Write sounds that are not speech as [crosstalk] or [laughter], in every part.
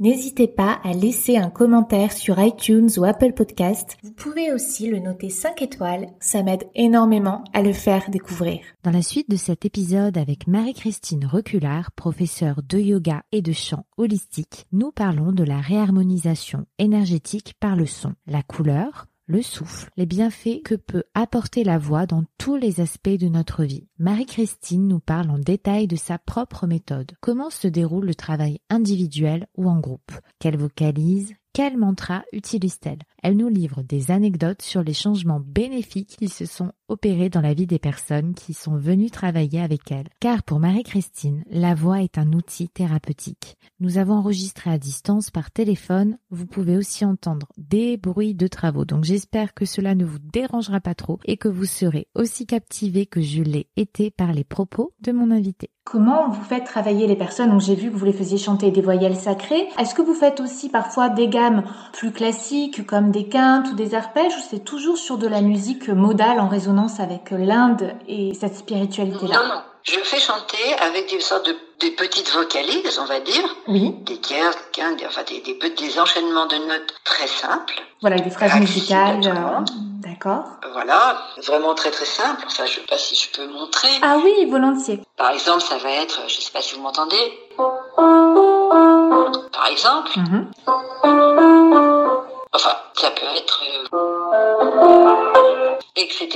N'hésitez pas à laisser un commentaire sur iTunes ou Apple Podcast. Vous pouvez aussi le noter 5 étoiles, ça m'aide énormément à le faire découvrir. Dans la suite de cet épisode avec Marie-Christine Reculard, professeure de yoga et de chant holistique, nous parlons de la réharmonisation énergétique par le son, la couleur, le souffle, les bienfaits que peut apporter la voix dans tous les aspects de notre vie. Marie-Christine nous parle en détail de sa propre méthode. Comment se déroule le travail individuel ou en groupe? Qu'elle vocalise? Quel mantra utilise-t-elle? Elle nous livre des anecdotes sur les changements bénéfiques qui se sont opérés dans la vie des personnes qui sont venues travailler avec elle. Car pour Marie-Christine, la voix est un outil thérapeutique. Nous avons enregistré à distance par téléphone. Vous pouvez aussi entendre des bruits de travaux. Donc j'espère que cela ne vous dérangera pas trop et que vous serez aussi captivé que je l'ai été par les propos de mon invité. Comment vous faites travailler les personnes Donc j'ai vu que vous les faisiez chanter des voyelles sacrées? Est-ce que vous faites aussi parfois des gammes plus classiques comme des quintes ou des arpèges ou c'est toujours sur de la musique modale en résonance avec l'Inde et cette spiritualité-là Non, non. Je fais chanter avec des sortes de des petites vocalises, on va dire. Oui. Des tiers, des quintes, enfin des, des, des enchaînements de notes très simples. Voilà, des phrases musicales. Euh, D'accord. Voilà, vraiment très très simple. Enfin, je sais pas si je peux montrer. Ah oui, volontiers. Par exemple, ça va être, je sais pas si vous m'entendez. Par exemple. Mhm. Enfin, ça peut être... etc.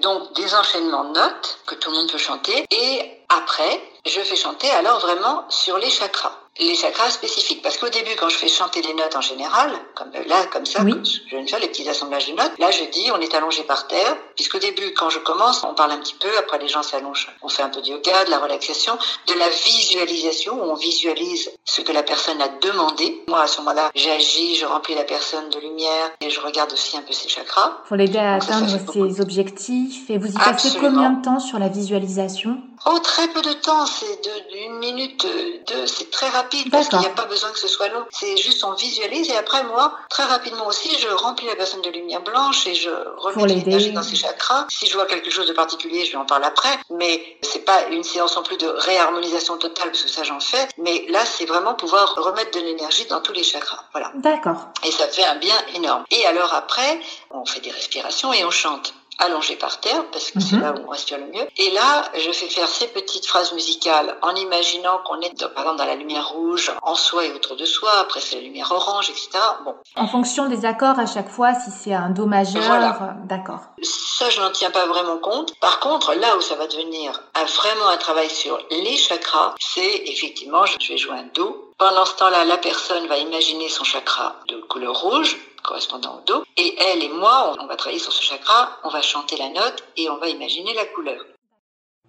Donc, des enchaînements de notes que tout le monde peut chanter. Et après, je fais chanter alors vraiment sur les chakras les chakras spécifiques. Parce qu'au début, quand je fais chanter les notes en général, comme euh, là, comme ça, oui. je viens de faire les petits assemblages de notes, là, je dis, on est allongé par terre, puisqu'au début, quand je commence, on parle un petit peu, après les gens s'allongent. On fait un peu de yoga, de la relaxation, de la visualisation, où on visualise ce que la personne a demandé. Moi, à ce moment-là, j'agis, je remplis la personne de lumière, et je regarde aussi un peu ses chakras. Pour l'aider à Donc, atteindre ça, ses objectifs. Et vous y passez Absolument. combien de temps sur la visualisation? Oh, très peu de temps, c'est d'une minute, deux, c'est très rapide parce qu'il n'y a pas besoin que ce soit long. C'est juste on visualise et après moi, très rapidement aussi, je remplis la personne de lumière blanche et je remets de l'énergie dans ses chakras. Si je vois quelque chose de particulier, je lui en parle après. Mais c'est pas une séance en plus de réharmonisation totale parce que ça j'en fais. Mais là, c'est vraiment pouvoir remettre de l'énergie dans tous les chakras. Voilà. D'accord. Et ça fait un bien énorme. Et alors après, on fait des respirations et on chante allongé par terre, parce que Mhm. c'est là où on respire le mieux. Et là, je fais faire ces petites phrases musicales en imaginant qu'on est, dans- par exemple, dans la lumière rouge, en soi et autour de soi. Après, c'est la lumière orange, etc. Bon, En fonction des accords à chaque fois, si c'est un do majeur, Voilà. euh, d'accord. ça, je n'en tiens pas vraiment compte. Par contre, là où ça va devenir un- vraiment un travail sur les chakras, c'est effectivement, je vais jouer un do. Pendant ce temps-là, la personne va imaginer son chakra de couleur rouge correspondant au do. Et elle et moi, on va travailler sur ce chakra, on va chanter la note et on va imaginer la couleur.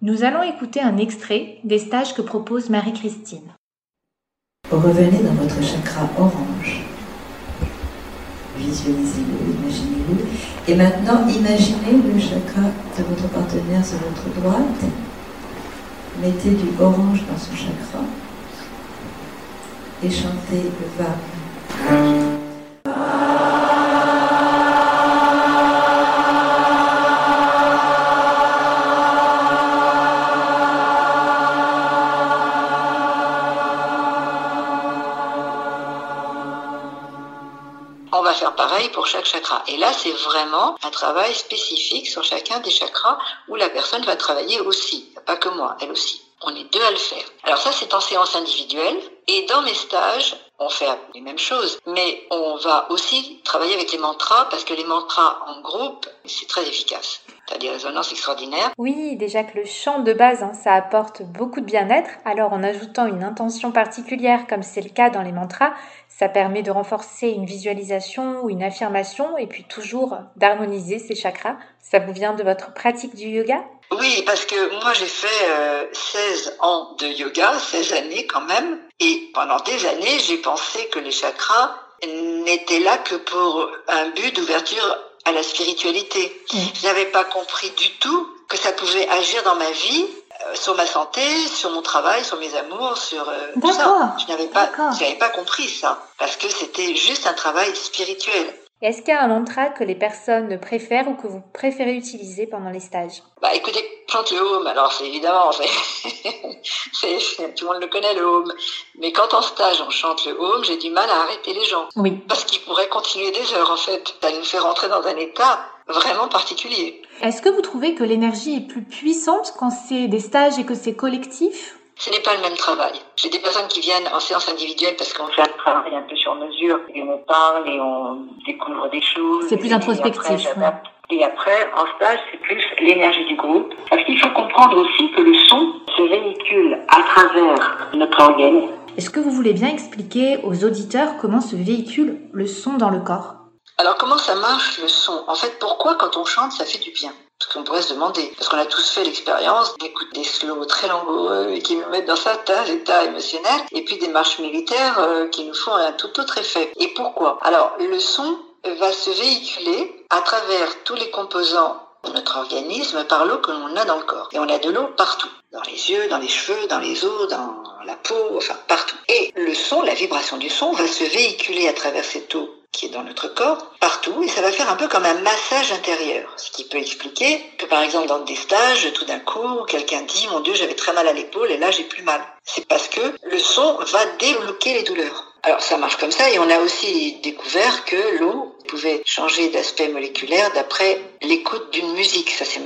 Nous allons écouter un extrait des stages que propose Marie-Christine. Revenez dans votre chakra orange. Visualisez-le, imaginez-le. Et maintenant, imaginez le chakra de votre partenaire sur votre droite. Mettez du orange dans son chakra et chantez le va. On va faire pareil pour chaque chakra. Et là, c'est vraiment un travail spécifique sur chacun des chakras où la personne va travailler aussi. Pas que moi, elle aussi. On est deux à le faire. Alors ça, c'est en séance individuelle. Et dans mes stages, on fait les mêmes choses. Mais on va aussi travailler avec les mantras parce que les mantras en groupe, c'est très efficace. Tu as des résonances extraordinaires. Oui, déjà que le chant de base, hein, ça apporte beaucoup de bien-être. Alors en ajoutant une intention particulière, comme c'est le cas dans les mantras, ça permet de renforcer une visualisation ou une affirmation et puis toujours d'harmoniser ces chakras. Ça vous vient de votre pratique du yoga? Oui, parce que moi j'ai fait euh, 16 ans de yoga, 16 années quand même, et pendant des années j'ai pensé que les chakras n'étaient là que pour un but d'ouverture à la spiritualité. Je n'avais pas compris du tout que ça pouvait agir dans ma vie, sur ma santé, sur mon travail, sur mes amours, sur euh, tout ça. Je n'avais pas, j'avais pas compris ça parce que c'était juste un travail spirituel. Est-ce qu'il y a un mantra que les personnes préfèrent ou que vous préférez utiliser pendant les stages? Bah écoutez, chante le home, alors c'est évidemment, [laughs] c'est, tout le monde le connaît le home. Mais quand en stage on chante le home, j'ai du mal à arrêter les gens. Oui. Parce qu'ils pourraient continuer des heures en fait. Ça nous fait rentrer dans un état vraiment particulier. Est-ce que vous trouvez que l'énergie est plus puissante quand c'est des stages et que c'est collectif? Ce n'est pas le même travail. J'ai des personnes qui viennent en séance individuelle parce qu'on fait un travail un peu sur mesure et on parle et on découvre des choses. C'est plus introspectif. Et après, en stage, c'est plus l'énergie du groupe. Parce qu'il faut comprendre aussi que le son se véhicule à travers notre organe. Est-ce que vous voulez bien expliquer aux auditeurs comment se véhicule le son dans le corps? Alors comment ça marche le son? En fait, pourquoi quand on chante, ça fait du bien? Parce qu'on pourrait se demander, parce qu'on a tous fait l'expérience d'écouter des slows très langoureux et qui nous mettent dans certains états émotionnels, et puis des marches militaires euh, qui nous font un tout autre effet. Et pourquoi? Alors le son va se véhiculer à travers tous les composants de notre organisme par l'eau que l'on a dans le corps. Et on a de l'eau partout, dans les yeux, dans les cheveux, dans les os, dans la peau, enfin partout. Et le son, la vibration du son va se véhiculer à travers cette eau qui est dans notre corps, partout, et ça va faire un peu comme un massage intérieur. Ce qui peut expliquer que, par exemple, dans des stages, tout d'un coup, quelqu'un dit, mon Dieu, j'avais très mal à l'épaule, et là, j'ai plus mal. C'est parce que le son va débloquer les douleurs. Alors, ça marche comme ça, et on a aussi découvert que l'eau pouvait changer d'aspect moléculaire d'après l'écoute d'une musique. Ça, c'est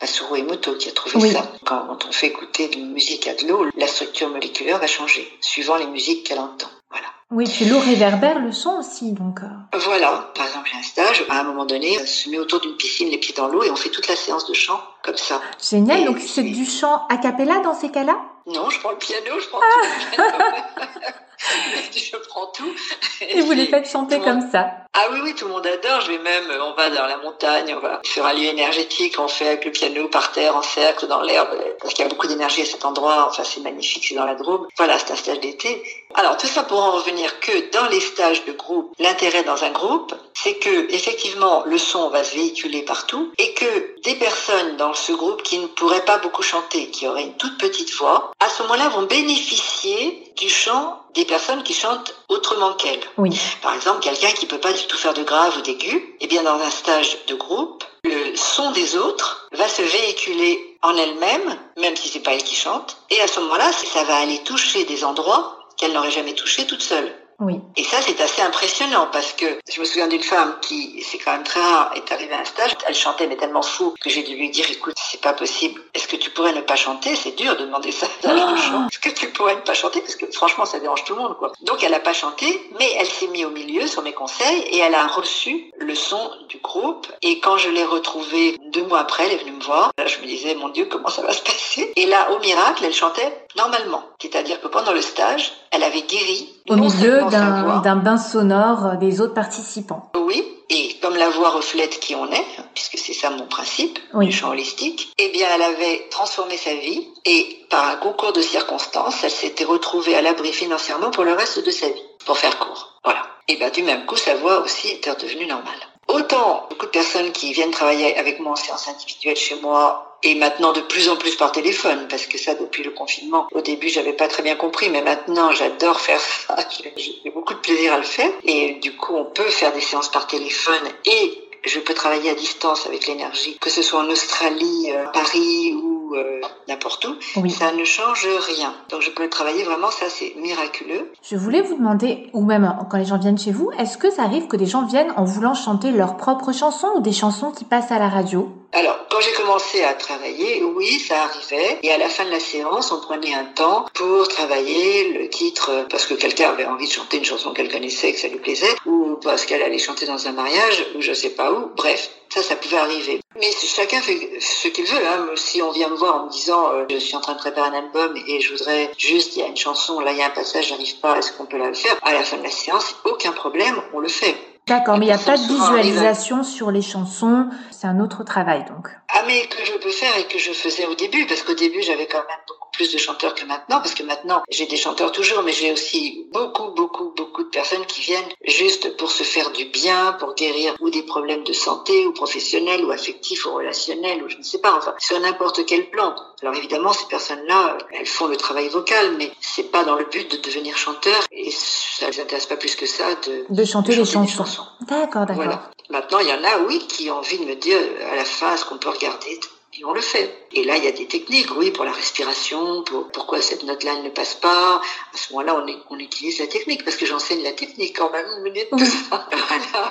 Masuro Emoto qui a trouvé ça. Quand on fait écouter de musique à de l'eau, la structure moléculaire va changer, suivant les musiques qu'elle entend. Voilà. Oui, puis l'eau réverbère le son aussi, donc. Euh. Voilà. Par exemple, j'ai un stage, à un moment donné, on se met autour d'une piscine, les pieds dans l'eau, et on fait toute la séance de chant, comme ça. Génial. donc, c'est du chant a cappella dans ces cas-là? Non, je prends le piano, je prends tout. [laughs] [laughs] [laughs] je prends tout. [laughs] Et, vous les faites chanter comme ça Ah oui, oui, tout le monde adore. Je vais même, on va dans la montagne, on va faire un lieu énergétique, on fait avec le piano par terre, en cercle, dans l'herbe, parce qu'il y a beaucoup d'énergie à cet endroit. Enfin, c'est magnifique, c'est dans la Drôme. Voilà, c'est un stage d'été. Alors, tout ça pour en revenir que dans les stages de groupe, l'intérêt dans un groupe, c'est que, effectivement, le son va se véhiculer partout et que des personnes dans ce groupe qui ne pourraient pas beaucoup chanter, qui auraient une toute petite voix, à ce moment-là vont bénéficier du chant des personnes qui chantent autrement qu'elles. Oui. Par exemple, quelqu'un qui peut pas du tout faire de grave ou d'aigu, eh bien, dans un stage de groupe, le son des autres va se véhiculer en elle-même, même si c'est pas elle qui chante, et à ce moment-là, ça va aller toucher des endroits qu'elle n'aurait jamais touchés toute seule. Oui. Et ça, c'est assez impressionnant parce que je me souviens d'une femme qui, c'est quand même très rare, est arrivée à un stage. Elle chantait, mais tellement fou que j'ai dû lui dire, écoute, c'est pas possible. Est-ce que tu pourrais ne pas chanter? C'est dur de demander ça ah. Est-ce que tu pourrais ne pas chanter? Parce que franchement, ça dérange tout le monde, quoi. Donc, elle a pas chanté, mais elle s'est mise au milieu sur mes conseils et elle a reçu le son du groupe. Et quand je l'ai retrouvée deux mois après, elle est venue me voir. Là, je me disais, mon Dieu, comment ça va se passer? Et là, au miracle, elle chantait normalement. C'est-à-dire que pendant le stage, elle avait guéri. Au milieu d'un bain sonore des autres participants. Oui, et comme la voix reflète qui on est, puisque c'est ça mon principe, oui. le chant holistique, eh bien, elle avait transformé sa vie et par un concours de circonstances, elle s'était retrouvée à l'abri financièrement pour le reste de sa vie, pour faire court. Voilà. Et bien, du même coup, sa voix aussi était redevenue normale. Autant beaucoup de personnes qui viennent travailler avec moi en séance individuelle chez moi et maintenant de plus en plus par téléphone parce que ça depuis le confinement au début j'avais pas très bien compris mais maintenant j'adore faire ça. [laughs] J'ai beaucoup de plaisir à le faire. Et du coup on peut faire des séances par téléphone et je peux travailler à distance avec l'énergie que ce soit en Australie euh, Paris ou euh, n'importe où. Oui. ça ne change rien. Donc je peux travailler vraiment ça c'est miraculeux. Je voulais vous demander ou même quand les gens viennent chez vous est-ce que ça arrive que des gens viennent en voulant chanter leurs propres chansons ou des chansons qui passent à la radio? Alors, quand j'ai commencé à travailler, oui, ça arrivait. Et à la fin de la séance, on prenait un temps pour travailler le titre parce que quelqu'un avait envie de chanter une chanson qu'elle connaissait, que ça lui plaisait, ou parce qu'elle allait chanter dans un mariage, ou je sais pas où. Bref, ça, ça pouvait arriver. Mais chacun fait ce qu'il veut. Hein. Si on vient me voir en me disant euh, je suis en train de préparer un album et je voudrais juste, il y a une chanson, là il y a un passage, j'arrive pas, est-ce qu'on peut la faire? À la fin de la séance, aucun problème, on le fait. D'accord, mais il n'y a pas de visualisation sur les chansons, c'est un autre travail donc. À mais que je peux faire et que je faisais au début, parce qu'au début, j'avais quand même beaucoup plus de chanteurs que maintenant, parce que maintenant, j'ai des chanteurs toujours, mais j'ai aussi beaucoup, beaucoup, beaucoup de personnes qui viennent juste pour se faire du bien, pour guérir ou des problèmes de santé, ou professionnels, ou affectifs, ou relationnels, ou je ne sais pas, enfin, sur n'importe quel plan. Alors évidemment, ces personnes-là, elles font le travail vocal, mais c'est pas dans le but de devenir chanteur, et ça les intéresse pas plus que ça de, de chanter, les chansons. D'accord, d'accord. Voilà. Maintenant, il y en a, oui, qui ont envie de me dire à la fin ce qu'on peut regarder et on le fait. Et là, il y a des techniques, oui, pour la respiration, pour pourquoi cette note-là ne passe pas. À ce moment-là, on, on, utilise la technique, parce que j'enseigne la technique quand même. [laughs]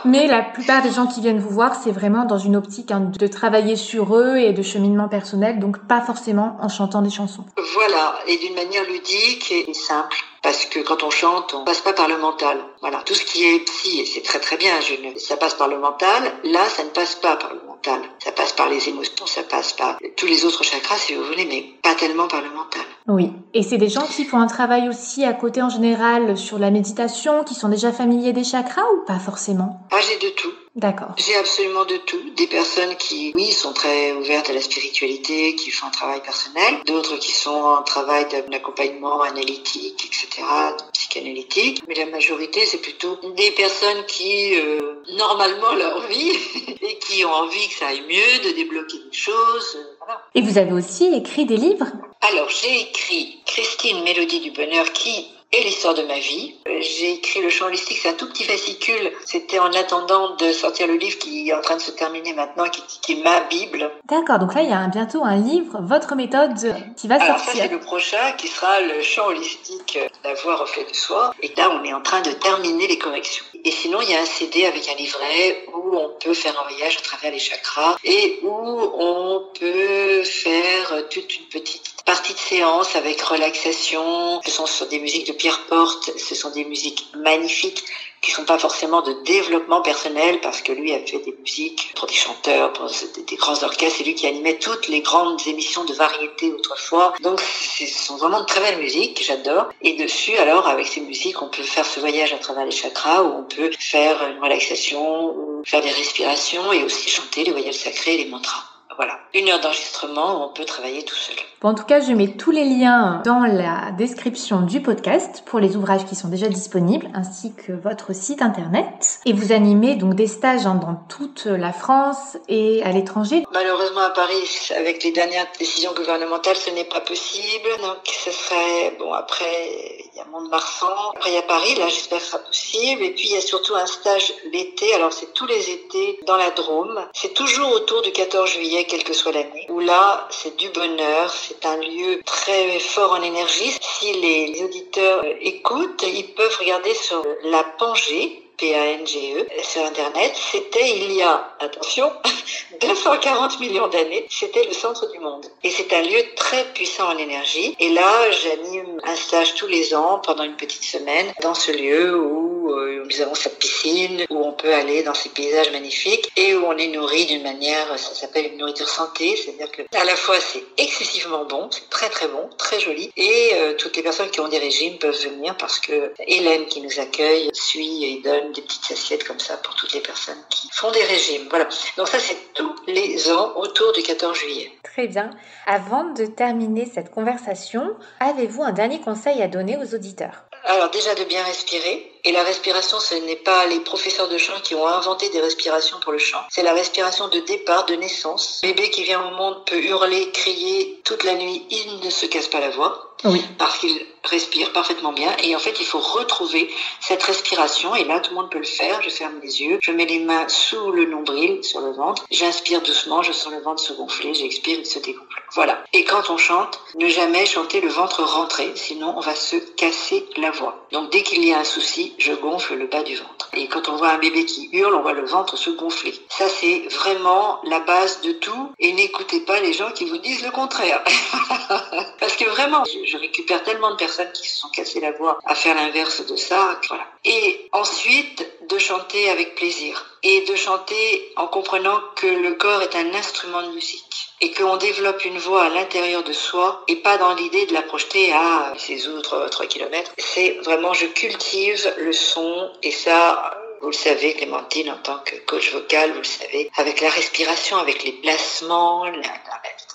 Mais la plupart des gens qui viennent vous voir, c'est vraiment dans une optique hein, de travailler sur eux et de cheminement personnel, donc pas forcément en chantant des chansons. Voilà, et d'une manière ludique et simple parce que quand on chante, on passe pas par le mental. Voilà, tout ce qui est psy, et c'est très très bien, je ne... ça passe par le mental. Là, ça ne passe pas par le mental. Ça passe par les émotions, ça passe par tous les autres chakras, si vous voulez, mais pas tellement par le mental. Oui, et c'est des gens qui font un travail aussi à côté en général sur la méditation, qui sont déjà familiers des chakras ou pas forcément? Ah, j'ai de tout. D'accord. J'ai absolument de tout. Des personnes qui, oui, sont très ouvertes à la spiritualité, qui font un travail personnel. D'autres qui sont en travail d'accompagnement analytique, etc., psychanalytique. Mais la majorité, c'est plutôt des personnes qui, euh, normalement, leur vie, [laughs] et qui ont envie que ça aille mieux, de débloquer des choses. Voilà. Et vous avez aussi écrit des livres? Alors, j'ai écrit Christine Mélodie du Bonheur qui et l'histoire de ma vie. Euh, j'ai écrit le chant holistique, c'est un tout petit fascicule. C'était en attendant de sortir le livre qui est en train de se terminer maintenant, qui, qui est ma Bible. D'accord, donc là il y a bientôt un livre, votre méthode, qui va Alors sortir. ça c'est le prochain qui sera le chant holistique, la voix reflet de soi. Et là on est en train de terminer les corrections. Et sinon il y a un CD avec un livret où on peut faire un voyage à travers les chakras et où on peut faire toute une petite partie de séance avec relaxation. Ce sont sur des musiques de Pierre Porte, ce sont des musiques magnifiques qui sont pas forcément de développement personnel parce que lui a fait des musiques pour des chanteurs, pour des, grands orchestres, c'est lui qui animait toutes les grandes émissions de variété autrefois. Donc ce sont vraiment de très belles musiques, j'adore. Et dessus, alors avec ces musiques, on peut faire ce voyage à travers les chakras où on peut faire une relaxation ou faire des respirations et aussi chanter les voyelles sacrées et les mantras. Voilà, une heure d'enregistrement où on peut travailler tout seul. Bon, en tout cas, je mets tous les liens dans la description du podcast pour les ouvrages qui sont déjà disponibles, ainsi que votre site internet. Et vous animez donc des stages hein, dans toute la France et à l'étranger. Malheureusement, à Paris, avec les dernières décisions gouvernementales, ce n'est pas possible. Donc, ce serait, bon, après, il y a Mont-de-Marsan. Après, il y a Paris, là, j'espère que ce sera possible. Et puis, il y a surtout un stage l'été. Alors, c'est tous les étés dans la Drôme. C'est toujours autour du 14 juillet quelle que soit l'année, où là, c'est du bonheur, c'est un lieu très fort en énergie. Si les auditeurs écoutent, ils peuvent regarder sur la Pangée, P-A-N-G-E, sur Internet. C'était il y a, attention, [laughs] 240 millions d'années, c'était le centre du monde. Et c'est un lieu très puissant en énergie. Et là, j'anime un stage tous les ans pendant une petite semaine dans ce lieu où euh, nous avons cette piscine, où on peut aller dans ces paysages magnifiques et où on est nourri d'une manière, ça s'appelle une nourriture santé, c'est-à-dire que à la fois c'est excessivement bon, c'est très très bon, très joli, et euh, toutes les personnes qui ont des régimes peuvent venir parce que Hélène qui nous accueille suit et donne des petites assiettes comme ça pour toutes les personnes qui font des régimes. Voilà. Donc ça c'est tous les ans autour du 14 juillet. Très bien. Avant de terminer cette conversation, avez-vous un dernier conseil à donner aux auditeurs? Alors déjà de bien respirer. Et la respiration, ce n'est pas les professeurs de chant qui ont inventé des respirations pour le chant. C'est la respiration de départ, de naissance. Le bébé qui vient au monde peut hurler, crier toute la nuit, il ne se casse pas la voix. Oui. Parce qu'il respire parfaitement bien. Et en fait, il faut retrouver cette respiration. Et là, tout le monde peut le faire. Je ferme les yeux. Je mets les mains sous le nombril, sur le ventre. J'inspire doucement. Je sens le ventre se gonfler. J'expire, il se dégonfle. Voilà. Et quand on chante, ne jamais chanter le ventre rentré. Sinon, on va se casser la voix. Donc, dès qu'il y a un souci, je gonfle le bas du ventre. Et quand on voit un bébé qui hurle, on voit le ventre se gonfler. Ça, c'est vraiment la base de tout. Et n'écoutez pas les gens qui vous disent le contraire. [laughs] Parce que vraiment, je récupère tellement de personnes qui se sont cassées la voix à faire l'inverse de ça. Voilà. Et ensuite, de chanter avec plaisir. Et de chanter en comprenant que le corps est un instrument de musique. Et qu'on développe une voix à l'intérieur de soi et pas dans l'idée de la projeter à ces autres 3 kilomètres. C'est vraiment, je cultive le son et ça, Vous le savez, Clémentine, en tant que coach vocal, vous le savez, avec la respiration, avec les placements, la,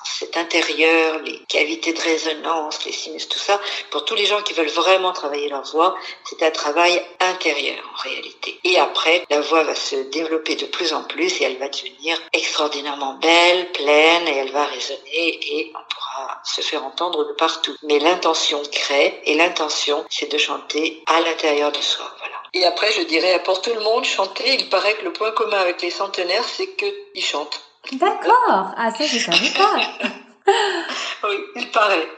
cet intérieur, les cavités de résonance, les sinus, tout ça, pour tous les gens qui veulent vraiment travailler leur voix, c'est un travail intérieur en réalité. Et après, la voix va se développer de plus en plus et elle va devenir extraordinairement belle, pleine et elle va résonner et on pourra se faire entendre de partout. Mais l'intention crée et l'intention, c'est de chanter à l'intérieur de soi. Et après, je dirais pour tout le monde, chanter, il paraît que le point commun avec les centenaires, c'est qu'ils chantent. D'accord. Ah, ça, je savais pas. [laughs] oui, il paraît.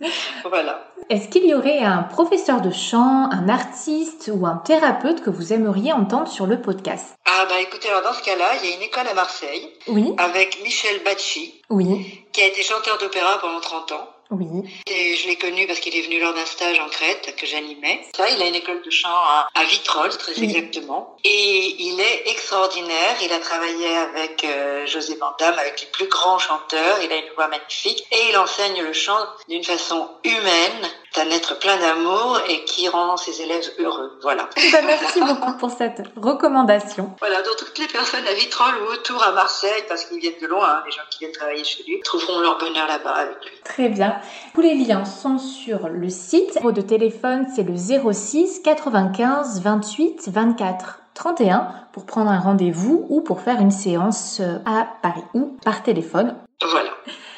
[laughs] voilà. Est-ce qu'il y aurait un professeur de chant, un artiste ou un thérapeute que vous aimeriez entendre sur le podcast? Ah bah écoutez, alors dans ce cas-là, il y a une école à Marseille oui. avec Michel Bacci, oui. qui a été chanteur d'opéra pendant 30 ans. Oui. Et je l'ai connu parce qu'il est venu lors d'un stage en Crète que j'animais. Ça, il a une école de chant à, à Vitrolles, très exactement. Et il est extraordinaire. Il a travaillé avec euh, José Bandam, avec les plus grands chanteurs. Il a une voix magnifique. Et il enseigne le chant d'une façon humaine, un être plein d'amour et qui rend ses élèves heureux. Voilà. Ben, merci beaucoup pour cette recommandation. Voilà, donc toutes les personnes à Vitrolles ou autour à Marseille, parce qu'ils viennent de loin, hein, les gens qui viennent travailler chez lui, trouveront leur bonheur là-bas avec lui. Très bien. Tous les liens sont sur le site. Le numéro de téléphone, c'est le 06 95 28 24 31 pour prendre un rendez-vous ou pour faire une séance à Paris ou par téléphone. Voilà,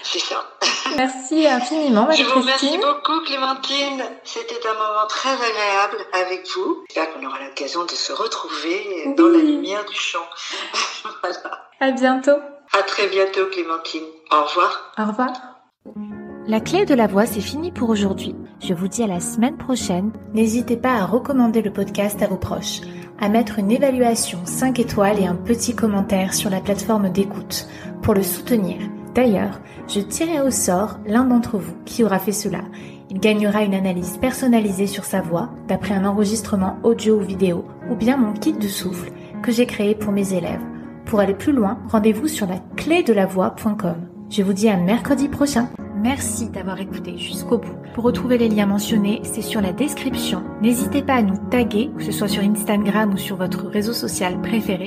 c'est ça. Merci infiniment, Marie Je vous remercie beaucoup, Clémentine. C'était un moment très agréable avec vous. J'espère qu'on aura l'occasion de se retrouver dans la lumière du chant. [laughs] voilà. À bientôt. À très bientôt, Clémentine. Au revoir. Au revoir. La clé de la voix, c'est fini pour aujourd'hui. Je vous dis à la semaine prochaine. N'hésitez pas à recommander le podcast à vos proches, à mettre une évaluation 5 étoiles et un petit commentaire sur la plateforme d'écoute pour le soutenir. D'ailleurs, je tirerai au sort l'un d'entre vous qui aura fait cela. Il gagnera une analyse personnalisée sur sa voix d'après un enregistrement audio ou vidéo ou bien mon kit de souffle que j'ai créé pour mes élèves. Pour aller plus loin, rendez-vous sur la clé. Je vous dis à mercredi prochain. Merci d'avoir écouté jusqu'au bout. Pour retrouver les liens mentionnés, c'est sur la description. N'hésitez pas à nous taguer, que ce soit sur Instagram ou sur votre réseau social préféré.